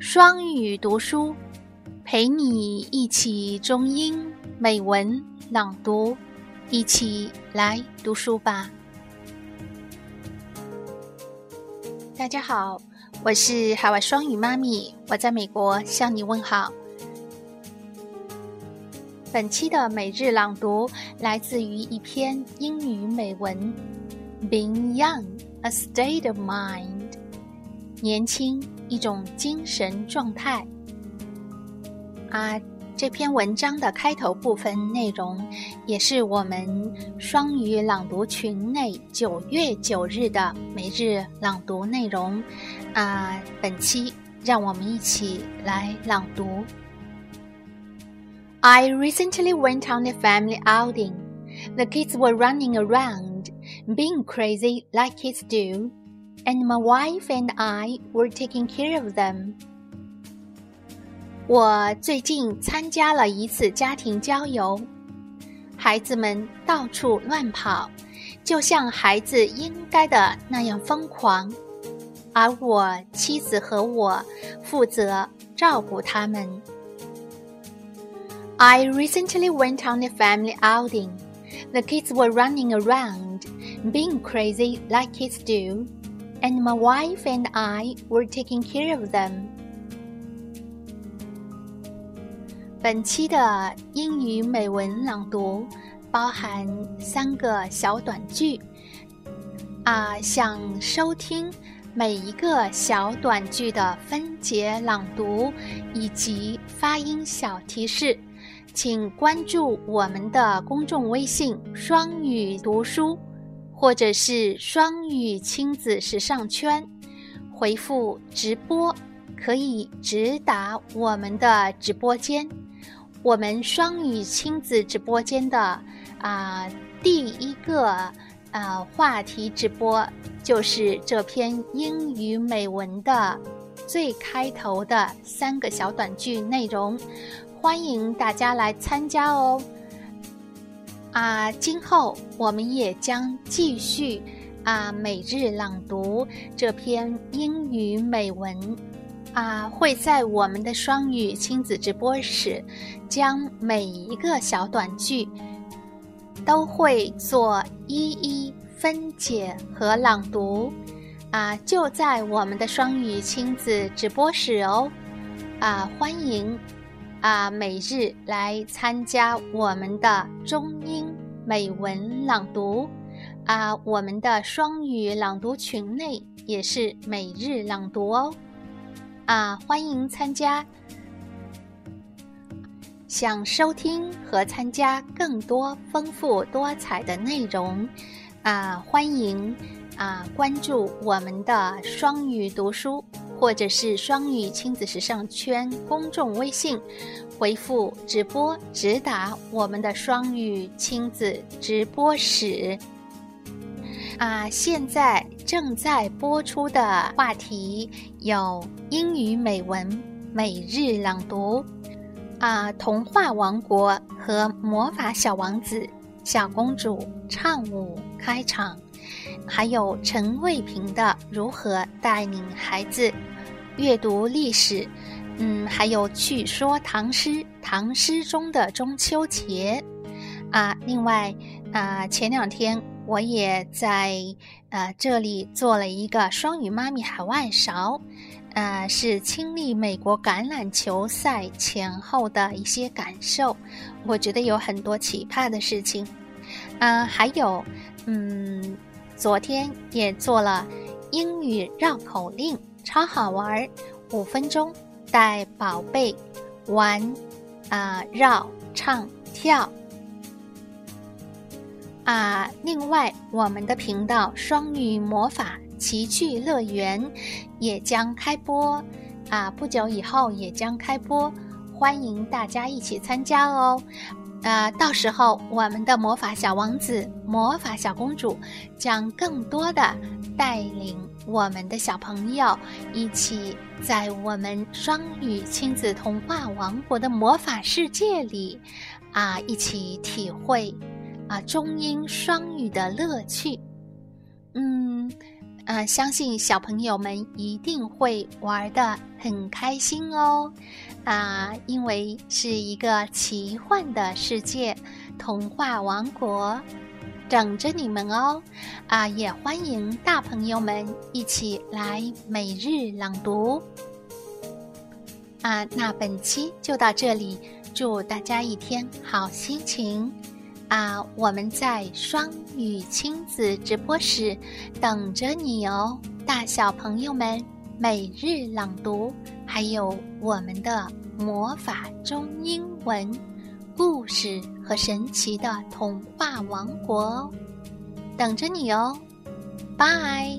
双语读书，陪你一起中英美文朗读，一起来读书吧。大家好，我是海外双语妈咪，我在美国向你问好。本期的每日朗读来自于一篇英语美文：Being young, a state of mind。年轻，一种精神状态。啊，这篇文章的开头部分内容，也是我们双语朗读群内九月九日的每日朗读内容。啊，本期让我们一起来朗读。I recently went on a family outing. The kids were running around, being crazy like kids do, and my wife and I were taking care of them. 我最近参加了一次家庭郊游，孩子们到处乱跑，就像孩子应该的那样疯狂，而我妻子和我负责照顾他们。I recently went on a family outing. The kids were running around, being crazy like kids do, And my wife and I were taking care of them. 本期的英语美文朗读包含三个小短句。啊，想收听每一个小短句的分解朗读以及发音小提示。请关注我们的公众微信“双语读书”，或者是“双语亲子时尚圈”，回复“直播”可以直达我们的直播间。我们双语亲子直播间的啊第一个啊话题直播就是这篇英语美文的最开头的三个小短句内容。欢迎大家来参加哦！啊，今后我们也将继续啊每日朗读这篇英语美文啊，会在我们的双语亲子直播室将每一个小短句都会做一一分解和朗读啊，就在我们的双语亲子直播室哦！啊，欢迎。啊，每日来参加我们的中英美文朗读啊，我们的双语朗读群内也是每日朗读哦啊，欢迎参加。想收听和参加更多丰富多彩的内容啊，欢迎啊关注我们的双语读书。或者是双语亲子时尚圈公众微信，回复“直播”直达我们的双语亲子直播室。啊，现在正在播出的话题有英语美文每日朗读，啊，童话王国和魔法小王子、小公主唱舞开场，还有陈卫平的如何带领孩子。阅读历史，嗯，还有去说唐诗，唐诗中的中秋节，啊，另外，啊，前两天我也在呃这里做了一个双语妈咪海外勺，呃，是亲历美国橄榄球赛前后的一些感受，我觉得有很多奇葩的事情，啊，还有，嗯，昨天也做了英语绕口令。超好玩儿，五分钟带宝贝玩啊，绕唱跳啊！另外，我们的频道双语魔法奇趣乐园也将开播啊，不久以后也将开播，欢迎大家一起参加哦。呃，到时候我们的魔法小王子、魔法小公主将更多的带领我们的小朋友一起在我们双语亲子童话王国的魔法世界里，啊，一起体会啊中英双语的乐趣。嗯啊，相信小朋友们一定会玩的很开心哦。啊，因为是一个奇幻的世界，童话王国，等着你们哦！啊，也欢迎大朋友们一起来每日朗读。啊，那本期就到这里，祝大家一天好心情！啊，我们在双语亲子直播室等着你哦，大小朋友们每日朗读。还有我们的魔法中英文故事和神奇的童话王国，等着你哦！拜。